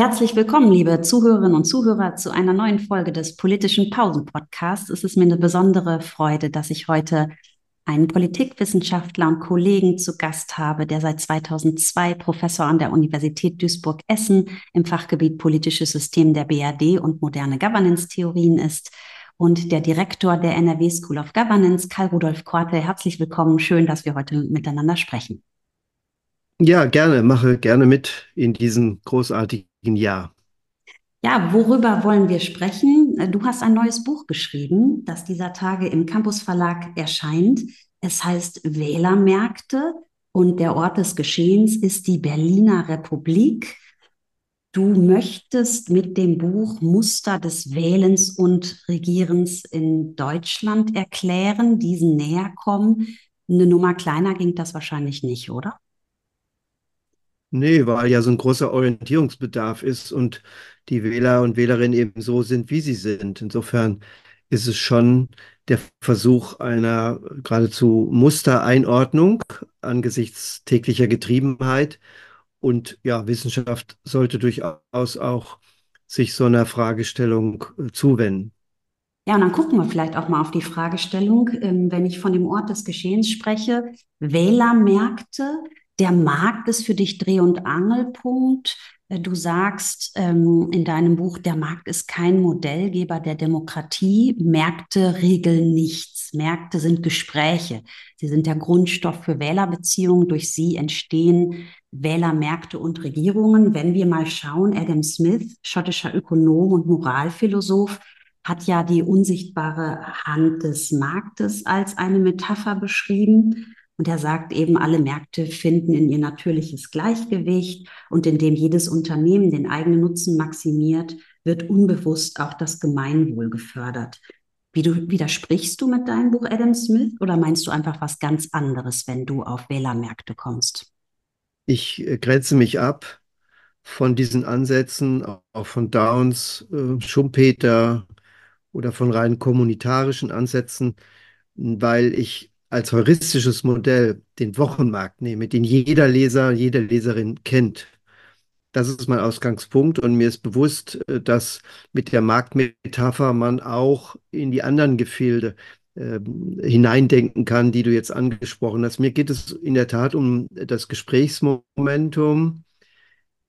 Herzlich willkommen, liebe Zuhörerinnen und Zuhörer, zu einer neuen Folge des Politischen Pausen-Podcasts. Es ist mir eine besondere Freude, dass ich heute einen Politikwissenschaftler und Kollegen zu Gast habe, der seit 2002 Professor an der Universität Duisburg-Essen im Fachgebiet Politisches System der BRD und moderne Governance-Theorien ist und der Direktor der NRW School of Governance, Karl Rudolf Korte. Herzlich willkommen. Schön, dass wir heute miteinander sprechen. Ja, gerne, mache gerne mit in diesem großartigen Jahr. Ja, worüber wollen wir sprechen? Du hast ein neues Buch geschrieben, das dieser Tage im Campus Verlag erscheint. Es heißt Wählermärkte und der Ort des Geschehens ist die Berliner Republik. Du möchtest mit dem Buch Muster des Wählens und Regierens in Deutschland erklären, diesen näher kommen. Eine Nummer kleiner ging das wahrscheinlich nicht, oder? Nee, weil ja so ein großer Orientierungsbedarf ist und die Wähler und Wählerinnen eben so sind, wie sie sind. Insofern ist es schon der Versuch einer geradezu Mustereinordnung angesichts täglicher Getriebenheit. Und ja, Wissenschaft sollte durchaus auch sich so einer Fragestellung äh, zuwenden. Ja, und dann gucken wir vielleicht auch mal auf die Fragestellung, ähm, wenn ich von dem Ort des Geschehens spreche, Wählermärkte der Markt ist für dich Dreh- und Angelpunkt. Äh, du sagst ähm, in deinem Buch, der Markt ist kein Modellgeber der Demokratie. Märkte regeln nichts. Märkte sind Gespräche. Sie sind der Grundstoff für Wählerbeziehungen. Durch sie entstehen Wählermärkte und Regierungen. Wenn wir mal schauen, Adam Smith, schottischer Ökonom und Moralphilosoph, hat ja die unsichtbare Hand des Marktes als eine Metapher beschrieben. Und er sagt eben, alle Märkte finden in ihr natürliches Gleichgewicht und indem jedes Unternehmen den eigenen Nutzen maximiert, wird unbewusst auch das Gemeinwohl gefördert. Wie du, widersprichst du mit deinem Buch Adam Smith oder meinst du einfach was ganz anderes, wenn du auf Wählermärkte kommst? Ich äh, grenze mich ab von diesen Ansätzen, auch von Downs, äh, Schumpeter oder von rein kommunitarischen Ansätzen, weil ich als heuristisches Modell den Wochenmarkt nehme, den jeder Leser, jede Leserin kennt. Das ist mein Ausgangspunkt und mir ist bewusst, äh, dass mit der Marktmetapher man auch in die anderen Gefilde äh, hineindenken kann, die du jetzt angesprochen hast. Mir geht es in der Tat um das Gesprächsmomentum.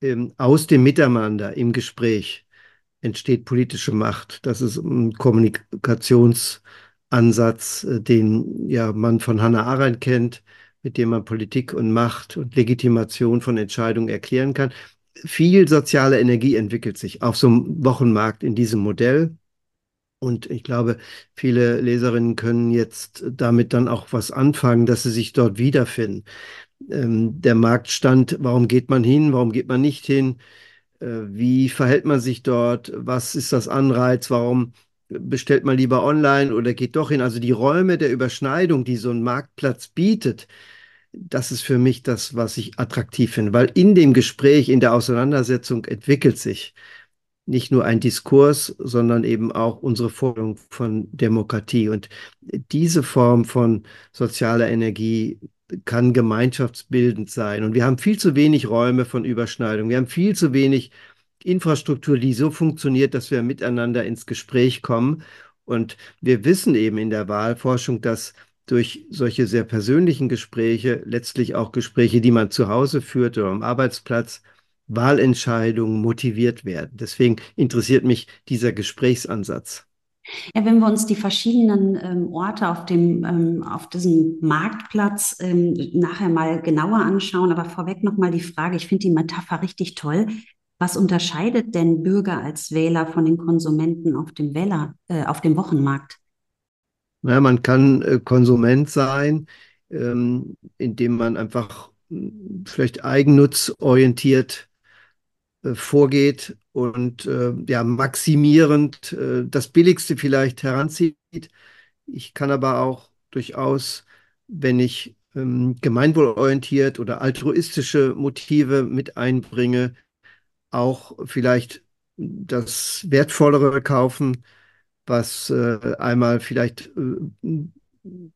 Ähm, aus dem Miteinander im Gespräch entsteht politische Macht. Das ist ein Kommunikations- Ansatz, äh, den ja man von Hannah Arendt kennt, mit dem man Politik und Macht und Legitimation von Entscheidungen erklären kann. Viel soziale Energie entwickelt sich auf so einem Wochenmarkt in diesem Modell. Und ich glaube, viele Leserinnen können jetzt damit dann auch was anfangen, dass sie sich dort wiederfinden. Ähm, der Marktstand, warum geht man hin, warum geht man nicht hin? Äh, wie verhält man sich dort? Was ist das Anreiz? Warum bestellt man lieber online oder geht doch hin. Also die Räume der Überschneidung, die so ein Marktplatz bietet, das ist für mich das, was ich attraktiv finde, weil in dem Gespräch, in der Auseinandersetzung entwickelt sich nicht nur ein Diskurs, sondern eben auch unsere Forderung von Demokratie. Und diese Form von sozialer Energie kann gemeinschaftsbildend sein. Und wir haben viel zu wenig Räume von Überschneidung. Wir haben viel zu wenig Infrastruktur, die so funktioniert, dass wir miteinander ins Gespräch kommen. Und wir wissen eben in der Wahlforschung, dass durch solche sehr persönlichen Gespräche, letztlich auch Gespräche, die man zu Hause führt oder am Arbeitsplatz, Wahlentscheidungen motiviert werden. Deswegen interessiert mich dieser Gesprächsansatz. Ja, wenn wir uns die verschiedenen ähm, Orte auf dem, ähm, auf diesem Marktplatz ähm, nachher mal genauer anschauen, aber vorweg nochmal die Frage, ich finde die Metapher richtig toll. Was unterscheidet denn Bürger als Wähler von den Konsumenten auf dem Wähler, äh, auf dem Wochenmarkt? Ja, man kann äh, Konsument sein, ähm, indem man einfach hm, vielleicht eigennutzorientiert äh, vorgeht und äh, ja, maximierend das Billigste vielleicht heranzieht. Ich kann aber auch durchaus, wenn ich ähm, gemeinwohlorientiert oder altruistische Motive mit einbringe, auch vielleicht das Wertvollere kaufen, was äh, einmal vielleicht äh,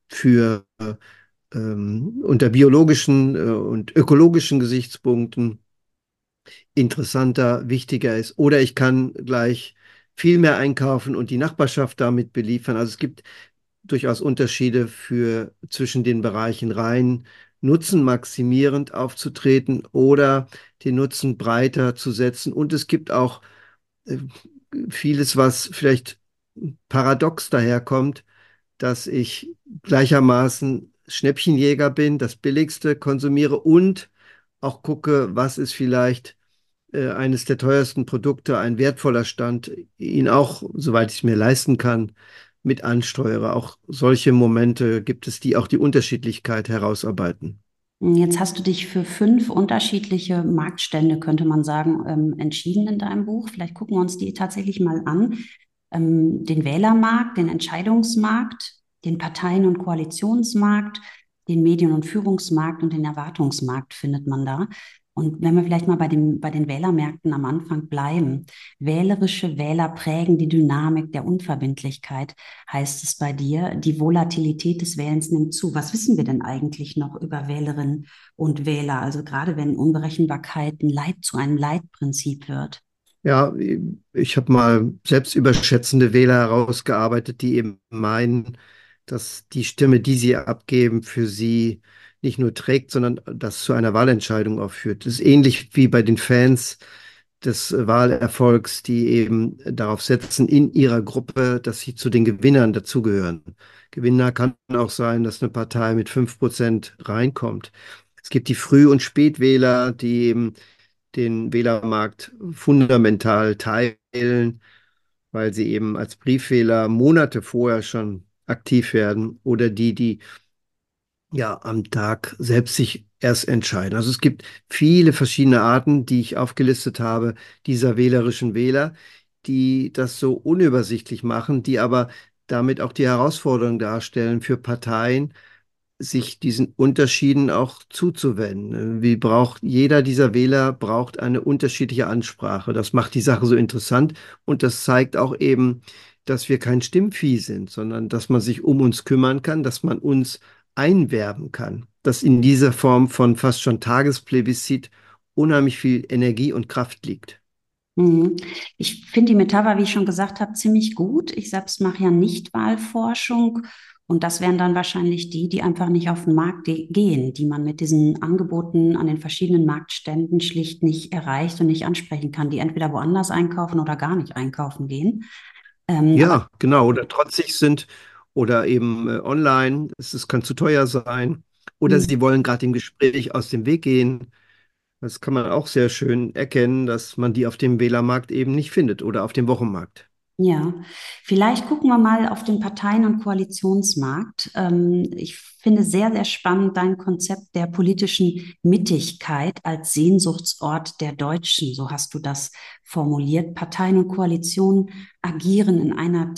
für ähm, unter biologischen äh, und ökologischen Gesichtspunkten interessanter, wichtiger ist. Oder ich kann gleich viel mehr einkaufen und die Nachbarschaft damit beliefern. Also es gibt durchaus Unterschiede für zwischen den Bereichen rein Nutzen maximierend aufzutreten oder den Nutzen breiter zu setzen. Und es gibt auch äh, vieles, was vielleicht paradox daherkommt, dass ich gleichermaßen Schnäppchenjäger bin, das Billigste konsumiere und auch gucke, was ist vielleicht äh, eines der teuersten Produkte, ein wertvoller Stand, ihn auch, soweit ich es mir leisten kann, mit ansteuere. Auch solche Momente gibt es, die auch die Unterschiedlichkeit herausarbeiten. Jetzt hast du dich für fünf unterschiedliche Marktstände, könnte man sagen, ähm, entschieden in deinem Buch. Vielleicht gucken wir uns die tatsächlich mal an. Ähm, den Wählermarkt, den Entscheidungsmarkt, den Parteien- und Koalitionsmarkt, den Medien- und Führungsmarkt und den Erwartungsmarkt findet man da. Und wenn wir vielleicht mal bei, dem, bei den Wählermärkten am Anfang bleiben, wählerische Wähler prägen die Dynamik der Unverbindlichkeit, heißt es bei dir. Die Volatilität des Wählens nimmt zu. Was wissen wir denn eigentlich noch über Wählerinnen und Wähler? Also gerade wenn Unberechenbarkeit ein Leid zu einem Leitprinzip wird. Ja, ich habe mal selbstüberschätzende Wähler herausgearbeitet, die eben meinen, dass die Stimme, die sie abgeben, für sie nicht nur trägt, sondern das zu einer Wahlentscheidung auch führt. Das ist ähnlich wie bei den Fans des Wahlerfolgs, die eben darauf setzen in ihrer Gruppe, dass sie zu den Gewinnern dazugehören. Gewinner kann auch sein, dass eine Partei mit 5% reinkommt. Es gibt die Früh- und Spätwähler, die eben den Wählermarkt fundamental teilen, weil sie eben als Briefwähler Monate vorher schon aktiv werden oder die, die ja am Tag selbst sich erst entscheiden. Also es gibt viele verschiedene Arten, die ich aufgelistet habe, dieser wählerischen Wähler, die das so unübersichtlich machen, die aber damit auch die Herausforderung darstellen für Parteien, sich diesen Unterschieden auch zuzuwenden. Wie braucht jeder dieser Wähler braucht eine unterschiedliche Ansprache. Das macht die Sache so interessant und das zeigt auch eben, dass wir kein Stimmvieh sind, sondern dass man sich um uns kümmern kann, dass man uns einwerben kann, dass in dieser Form von fast schon Tagesplebiscit unheimlich viel Energie und Kraft liegt. Mhm. Ich finde die Metapher, wie ich schon gesagt habe, ziemlich gut. Ich selbst mache ja nicht Wahlforschung und das wären dann wahrscheinlich die, die einfach nicht auf den Markt gehen, die man mit diesen Angeboten an den verschiedenen Marktständen schlicht nicht erreicht und nicht ansprechen kann, die entweder woanders einkaufen oder gar nicht einkaufen gehen. Ähm, ja, genau, oder trotzig sind oder eben äh, online, es, kann zu teuer sein oder mhm. sie wollen gerade im Gespräch aus dem Weg gehen. Das kann man auch sehr schön erkennen, dass man die auf dem Wählermarkt eben nicht findet oder auf dem Wochenmarkt. Ja, vielleicht gucken wir mal auf den Parteien- und Koalitionsmarkt. Ähm, ich finde sehr, sehr spannend dein Konzept der politischen Mittigkeit als Sehnsuchtsort der Deutschen. So hast du das formuliert. Parteien und Koalitionen agieren in einer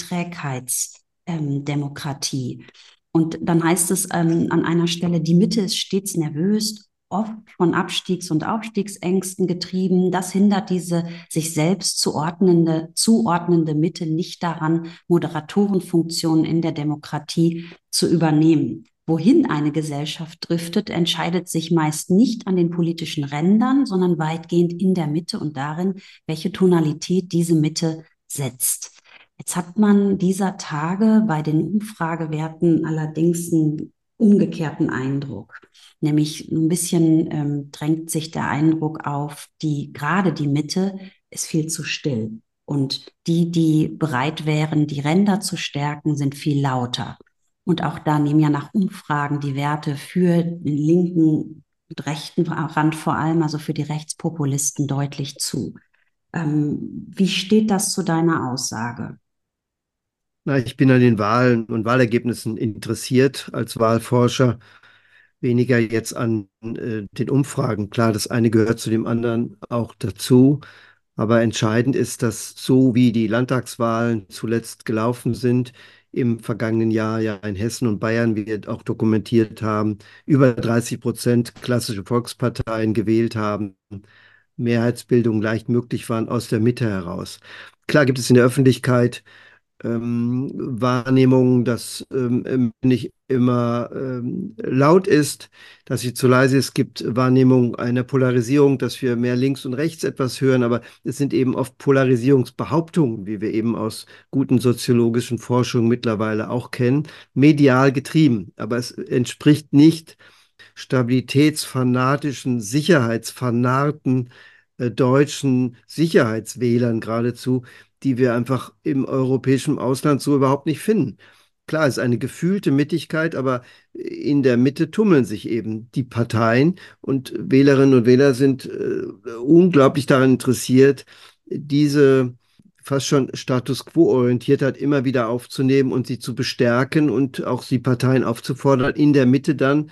Trägheitsdemokratie. Und dann heißt es ähm, an einer Stelle, die Mitte ist stets nervös, oft von Abstiegs- und Aufstiegsängsten getrieben. Das hindert diese sich selbst zuordnende, zuordnende Mitte nicht daran, Moderatorenfunktionen in der Demokratie zu übernehmen. Wohin eine Gesellschaft driftet, entscheidet sich meist nicht an den politischen Rändern, sondern weitgehend in der Mitte und darin, welche Tonalität diese Mitte setzt. Jetzt hat man dieser Tage bei den Umfragewerten allerdings einen umgekehrten Eindruck. Nämlich ein bisschen ähm, drängt sich der Eindruck auf, die gerade die Mitte ist viel zu still. Und die, die bereit wären, die Ränder zu stärken, sind viel lauter. Und auch da nehmen ja nach Umfragen die Werte für den linken und rechten Rand vor allem, also für die Rechtspopulisten deutlich zu. Ähm, wie steht das zu deiner Aussage? Na, ich bin an den Wahlen und Wahlergebnissen interessiert als Wahlforscher, weniger jetzt an äh, den Umfragen. Klar, das eine gehört zu dem anderen auch dazu. Aber entscheidend ist, dass so wie die Landtagswahlen zuletzt gelaufen sind, im vergangenen Jahr ja in Hessen und Bayern, wie wir auch dokumentiert haben, über 30 Prozent klassische Volksparteien gewählt haben, Mehrheitsbildung leicht möglich waren aus der Mitte heraus. Klar gibt es in der Öffentlichkeit ähm, Wahrnehmung, dass ähm, nicht immer ähm, laut ist, dass sie zu leise ist. Es gibt Wahrnehmung einer Polarisierung, dass wir mehr links und rechts etwas hören, aber es sind eben oft Polarisierungsbehauptungen, wie wir eben aus guten soziologischen Forschungen mittlerweile auch kennen, medial getrieben. Aber es entspricht nicht stabilitätsfanatischen, sicherheitsfanarten äh, deutschen Sicherheitswählern geradezu, die wir einfach im europäischen Ausland so überhaupt nicht finden. Klar, es ist eine gefühlte Mittigkeit, aber in der Mitte tummeln sich eben die Parteien und Wählerinnen und Wähler sind äh, unglaublich daran interessiert, diese fast schon Status quo-Orientiertheit immer wieder aufzunehmen und sie zu bestärken und auch die Parteien aufzufordern, in der Mitte dann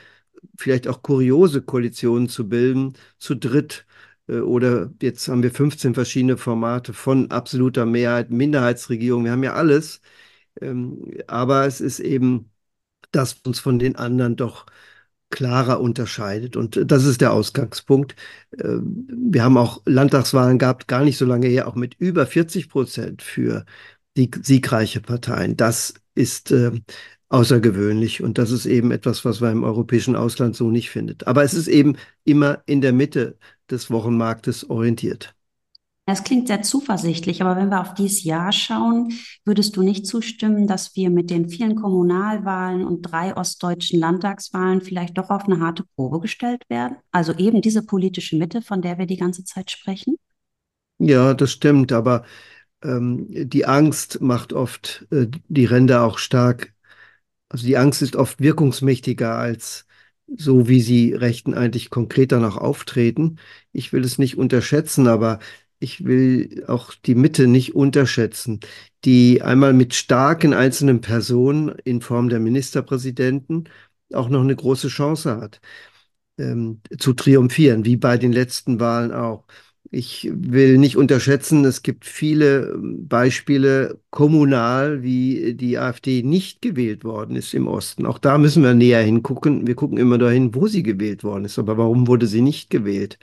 vielleicht auch kuriose Koalitionen zu bilden, zu dritt oder jetzt haben wir 15 verschiedene Formate von absoluter Mehrheit, Minderheitsregierung, wir haben ja alles. Ähm, aber es ist eben, das uns von den anderen doch klarer unterscheidet. Und das ist der Ausgangspunkt. Ähm, wir haben auch Landtagswahlen gehabt, gar nicht so lange her, auch mit über 40 Prozent für die siegreiche Parteien. Das ist äh, außergewöhnlich und das ist eben etwas, was man im europäischen Ausland so nicht findet. Aber es ist eben immer in der Mitte des Wochenmarktes orientiert. Es klingt sehr zuversichtlich, aber wenn wir auf dieses Jahr schauen, würdest du nicht zustimmen, dass wir mit den vielen Kommunalwahlen und drei ostdeutschen Landtagswahlen vielleicht doch auf eine harte Probe gestellt werden? Also eben diese politische Mitte, von der wir die ganze Zeit sprechen? Ja, das stimmt, aber ähm, die Angst macht oft äh, die Ränder auch stark. Also die Angst ist oft wirkungsmächtiger als so, wie sie Rechten eigentlich konkret danach auftreten. Ich will es nicht unterschätzen, aber ich will auch die Mitte nicht unterschätzen, die einmal mit starken einzelnen Personen in Form der Ministerpräsidenten auch noch eine große Chance hat, ähm, zu triumphieren, wie bei den letzten Wahlen auch. Ich will nicht unterschätzen, es gibt viele ähm, Beispiele kommunal, wie die AfD nicht gewählt worden ist im Osten. Auch da müssen wir näher hingucken. Wir gucken immer dahin, wo sie gewählt worden ist. Aber warum wurde sie nicht gewählt?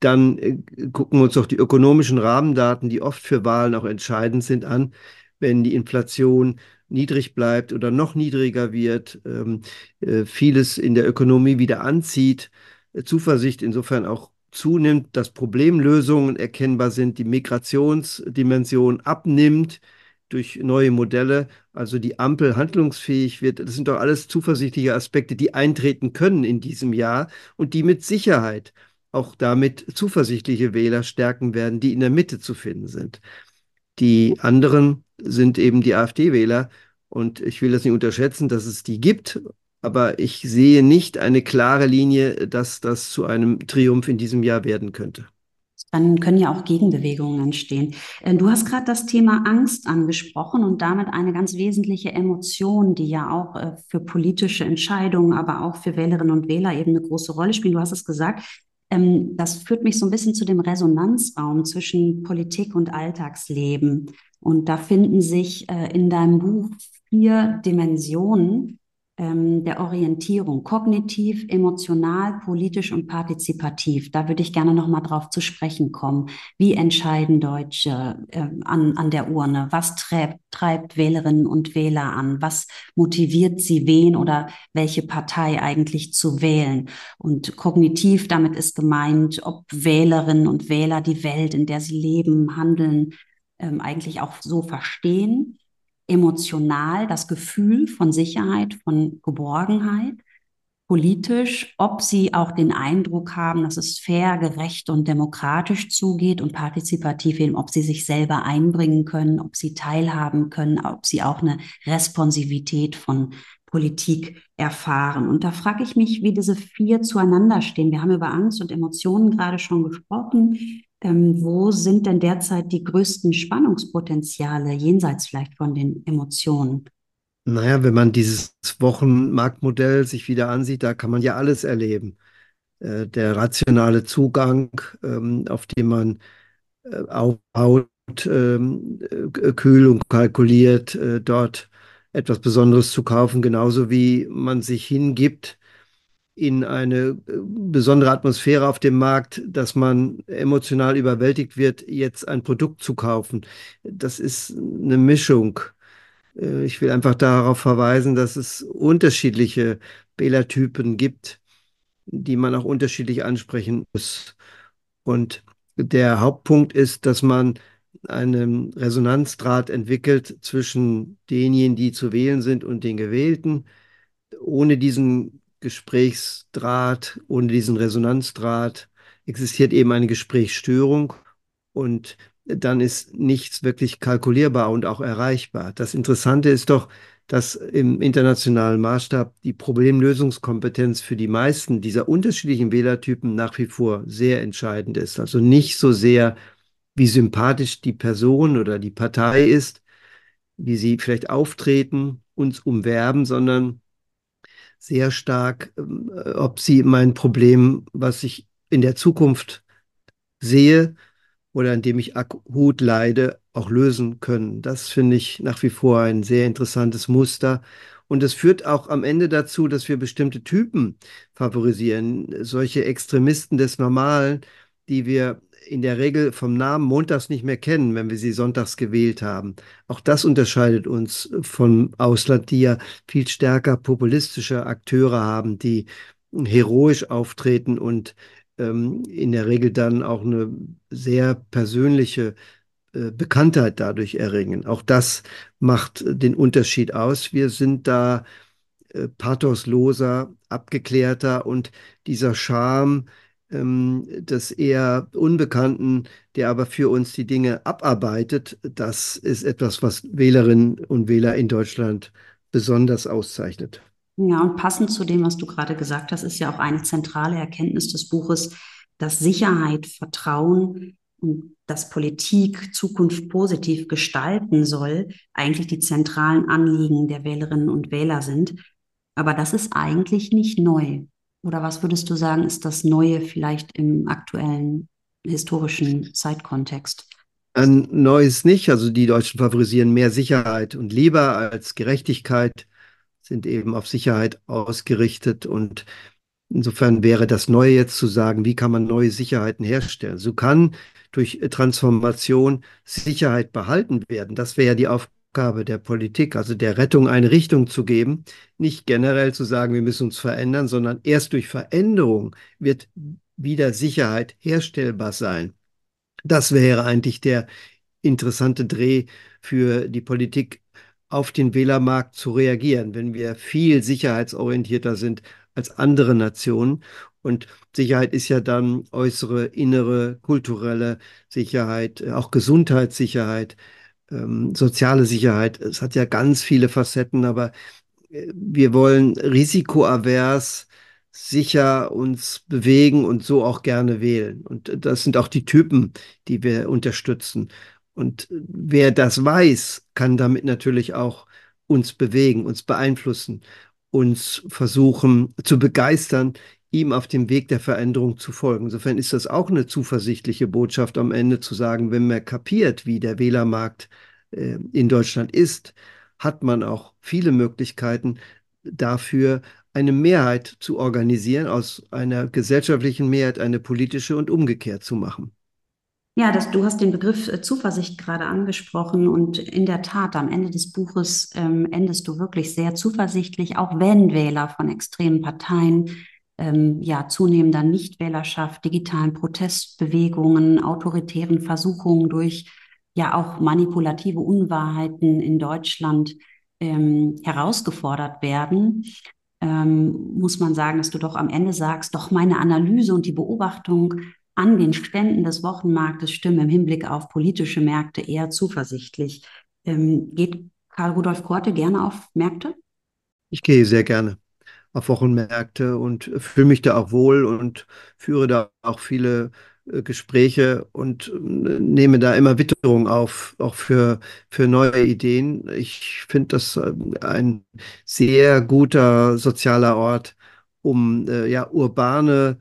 Dann äh, gucken wir uns auch die ökonomischen Rahmendaten, die oft für Wahlen auch entscheidend sind, an. Wenn die Inflation niedrig bleibt oder noch niedriger wird, ähm, äh, vieles in der Ökonomie wieder anzieht, äh, Zuversicht insofern auch zunimmt, dass Problemlösungen erkennbar sind, die Migrationsdimension abnimmt durch neue Modelle, also die Ampel handlungsfähig wird. Das sind doch alles zuversichtliche Aspekte, die eintreten können in diesem Jahr und die mit Sicherheit auch damit zuversichtliche Wähler stärken werden, die in der Mitte zu finden sind. Die anderen sind eben die AfD-Wähler. Und ich will das nicht unterschätzen, dass es die gibt, aber ich sehe nicht eine klare Linie, dass das zu einem Triumph in diesem Jahr werden könnte. Dann können ja auch Gegenbewegungen entstehen. Äh, du hast gerade das Thema Angst angesprochen und damit eine ganz wesentliche Emotion, die ja auch äh, für politische Entscheidungen, aber auch für Wählerinnen und Wähler eben eine große Rolle spielt. Du hast es gesagt, ähm, das führt mich so ein bisschen zu dem Resonanzraum zwischen Politik und Alltagsleben. Und da finden sich äh, in deinem Buch vier Dimensionen ähm, der Orientierung, kognitiv, emotional, politisch und partizipativ. Da würde ich gerne noch mal drauf zu sprechen kommen. Wie entscheiden Deutsche äh, an, an der Urne? Was treibt, treibt Wählerinnen und Wähler an? Was motiviert sie, wen oder welche Partei eigentlich zu wählen? Und kognitiv, damit ist gemeint, ob Wählerinnen und Wähler die Welt, in der sie leben, handeln, ähm, eigentlich auch so verstehen emotional das Gefühl von Sicherheit, von Geborgenheit, politisch, ob sie auch den Eindruck haben, dass es fair, gerecht und demokratisch zugeht und partizipativ eben, ob sie sich selber einbringen können, ob sie teilhaben können, ob sie auch eine Responsivität von Politik erfahren. Und da frage ich mich, wie diese vier zueinander stehen. Wir haben über Angst und Emotionen gerade schon gesprochen. Ähm, wo sind denn derzeit die größten Spannungspotenziale jenseits vielleicht von den Emotionen? Naja, wenn man dieses Wochenmarktmodell sich wieder ansieht, da kann man ja alles erleben. Äh, der rationale Zugang, ähm, auf den man äh, aufbaut, ähm, äh, kühl und kalkuliert, äh, dort etwas Besonderes zu kaufen, genauso wie man sich hingibt in eine äh, besondere Atmosphäre auf dem Markt, dass man emotional überwältigt wird, jetzt ein Produkt zu kaufen. Das ist eine Mischung Äh, ich will einfach darauf verweisen, dass es unterschiedliche Wählertypen gibt, die man auch unterschiedlich ansprechen muss. Und der Hauptpunkt ist, dass man einen Resonanzdraht entwickelt zwischen denjenigen, die zu wählen sind und den Gewählten. Ohne diesen Gesprächsdraht, ohne diesen Resonanzdraht existiert eben eine Gesprächsstörung und dann ist nichts wirklich kalkulierbar und auch erreichbar. Das Interessante ist doch, dass im internationalen Maßstab die Problemlösungskompetenz für die meisten dieser unterschiedlichen Wählertypen nach wie vor sehr entscheidend ist. Also nicht so sehr, wie sympathisch die Person oder die Partei ist, wie sie vielleicht auftreten, uns umwerben, sondern sehr stark, ähm, ob sie mein Problem, was ich in der Zukunft sehe oder an dem ich akut leide, auch lösen können. Das finde ich nach wie vor ein sehr interessantes Muster. Und es führt auch am Ende dazu, dass wir bestimmte Typen favorisieren. Solche Extremisten des Normalen, die wir in der Regel vom Namen montags nicht mehr kennen, wenn wir sie sonntags gewählt haben. Auch das unterscheidet uns vom Ausland, die ja viel stärker populistische Akteure haben, die heroisch auftreten und ähm, in der Regel dann auch eine sehr persönliche äh, Bekanntheit dadurch erringen. Auch das macht den Unterschied aus. Wir sind da äh, pathosloser, abgeklärter und dieser Charme, des eher Unbekannten, der aber für uns die Dinge abarbeitet, das ist etwas, was Wählerinnen und Wähler in Deutschland besonders auszeichnet. Ja, und passend zu dem, was du gerade gesagt hast, ist ja auch eine zentrale Erkenntnis des Buches, dass Sicherheit, Vertrauen und dass Politik Zukunft positiv gestalten soll, eigentlich die zentralen Anliegen der Wählerinnen und Wähler sind. Aber das ist eigentlich nicht neu. Oder was würdest du sagen, ist das Neue vielleicht im aktuellen historischen Zeitkontext? Ein Neues nicht. Also die Deutschen favorisieren mehr Sicherheit und lieber als Gerechtigkeit, sind eben auf Sicherheit ausgerichtet. Und insofern wäre das Neue jetzt zu sagen, wie kann man neue Sicherheiten herstellen? So kann durch Transformation Sicherheit behalten werden. Das wäre ja die Aufgabe Aufgabe der Politik, also der Rettung, eine Richtung zu geben, nicht generell zu sagen, wir müssen uns verändern, sondern erst durch Veränderung wird wieder Sicherheit herstellbar sein. Das wäre eigentlich der interessante Dreh für die Politik, auf den Wählermarkt zu reagieren, wenn wir viel sicherheitsorientierter sind als andere Nationen. Und Sicherheit ist ja dann äußere, innere, kulturelle Sicherheit, auch Gesundheitssicherheit ähm, soziale Sicherheit. Es hat ja ganz viele Facetten, aber äh, wir wollen risikoavers sicher uns bewegen und so auch gerne wählen. Und das sind auch die Typen, die wir unterstützen. Und wer das weiß, kann damit natürlich auch uns bewegen, uns beeinflussen, uns versuchen zu begeistern, ihm auf dem Weg der Veränderung zu folgen. Insofern ist das auch eine zuversichtliche Botschaft am Ende zu sagen, wenn man kapiert, wie der Wählermarkt äh, in Deutschland ist, hat man auch viele Möglichkeiten dafür, eine Mehrheit zu organisieren, aus einer gesellschaftlichen Mehrheit eine politische und umgekehrt zu machen. Ja, das, du hast den Begriff äh, Zuversicht gerade angesprochen und in der Tat, am Ende des Buches ähm, endest du wirklich sehr zuversichtlich, auch wenn Wähler von extremen Parteien ähm, ja, zunehmender Nichtwählerschaft, digitalen Protestbewegungen, autoritären Versuchungen durch ja auch manipulative Unwahrheiten in Deutschland ähm, herausgefordert werden, ähm, muss man sagen, dass du doch am Ende sagst, doch meine Analyse und die Beobachtung an den Ständen des Wochenmarktes stimmen im Hinblick auf politische Märkte eher zuversichtlich. Ähm, geht Karl Rudolf Korte gerne auf Märkte? Ich gehe sehr gerne auf Wochenmärkte und fühle mich da auch wohl und führe da auch viele äh, Gespräche und äh, nehme da immer Witterung auf, auch für, für neue Ideen. Ich finde das äh, ein sehr guter sozialer Ort, um ja urbane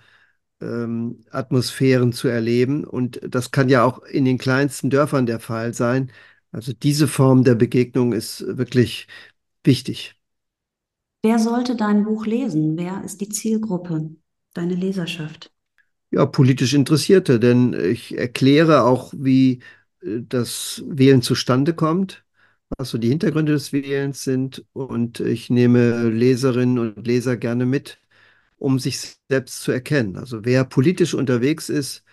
ähm, Atmosphären zu erleben. Und das kann ja auch in den kleinsten Dörfern der Fall sein. Also diese Form der Begegnung ist wirklich wichtig. Wer sollte dein Buch lesen? Wer ist die Zielgruppe, deine Leserschaft? Ja, politisch Interessierte, denn ich erkläre auch, wie äh, das Wählen zustande kommt, was so die Hintergründe des Wählens sind. Und ich nehme Leserinnen und Leser gerne mit, um sich selbst zu erkennen. Also wer politisch unterwegs ist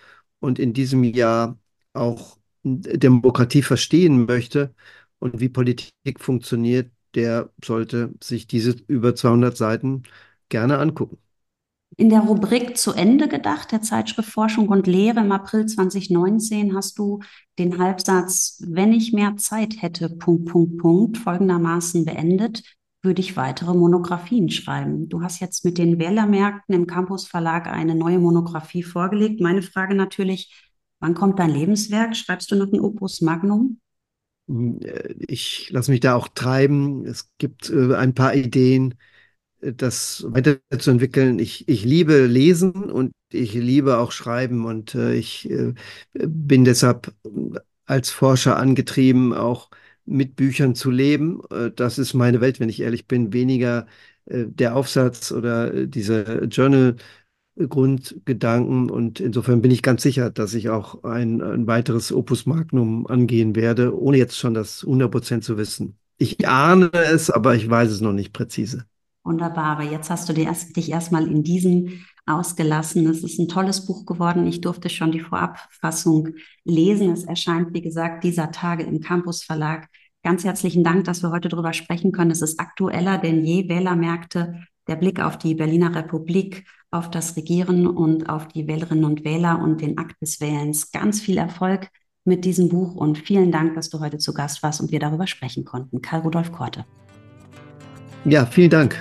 und in diesem Jahr auch Demokratie verstehen möchte und wie Politik funktioniert, der sollte sich diese über 200 Seiten gerne angucken. In der Rubrik zu Ende gedacht, der Zeitschrift Forschung und Lehre im April 2019 hast du den Halbsatz, wenn ich mehr Zeit hätte, Punkt, Punkt, Punkt, folgendermaßen beendet, würde ich weitere Monographien schreiben. Du hast jetzt mit den Wählermärkten im Campus Verlag eine neue Monographie vorgelegt. Meine Frage natürlich, wann kommt dein Lebenswerk? Schreibst du noch ein Opus Magnum? Ich lasse mich da auch treiben. Es gibt äh, ein paar Ideen das weiterzuentwickeln. Ich, ich liebe Lesen und ich liebe auch Schreiben und äh, ich äh, bin deshalb als Forscher angetrieben, auch mit Büchern zu leben. Äh, das ist meine Welt, wenn ich ehrlich bin, weniger äh, der Aufsatz oder dieser Journal. Grundgedanken und insofern bin ich ganz sicher, dass ich auch ein, ein weiteres Opus Magnum angehen werde, ohne jetzt schon das 100% zu wissen. Ich ahne es, aber ich weiß es noch nicht präzise. Wunderbar, jetzt hast du dich erstmal in diesem ausgelassen. Es ist ein tolles Buch geworden. Ich durfte schon die Vorabfassung lesen. Es erscheint, wie gesagt, dieser Tage im Campus Verlag. Ganz herzlichen Dank, dass wir heute darüber sprechen können. Es ist aktueller denn je. Wählermärkte, der Blick auf die Berliner Republik, auf das Regieren und auf die Wählerinnen und Wähler und den Akt des Wählens. Ganz viel Erfolg mit diesem Buch und vielen Dank, dass du heute zu Gast warst und wir darüber sprechen konnten. Karl Rudolf Korte. Ja, vielen Dank.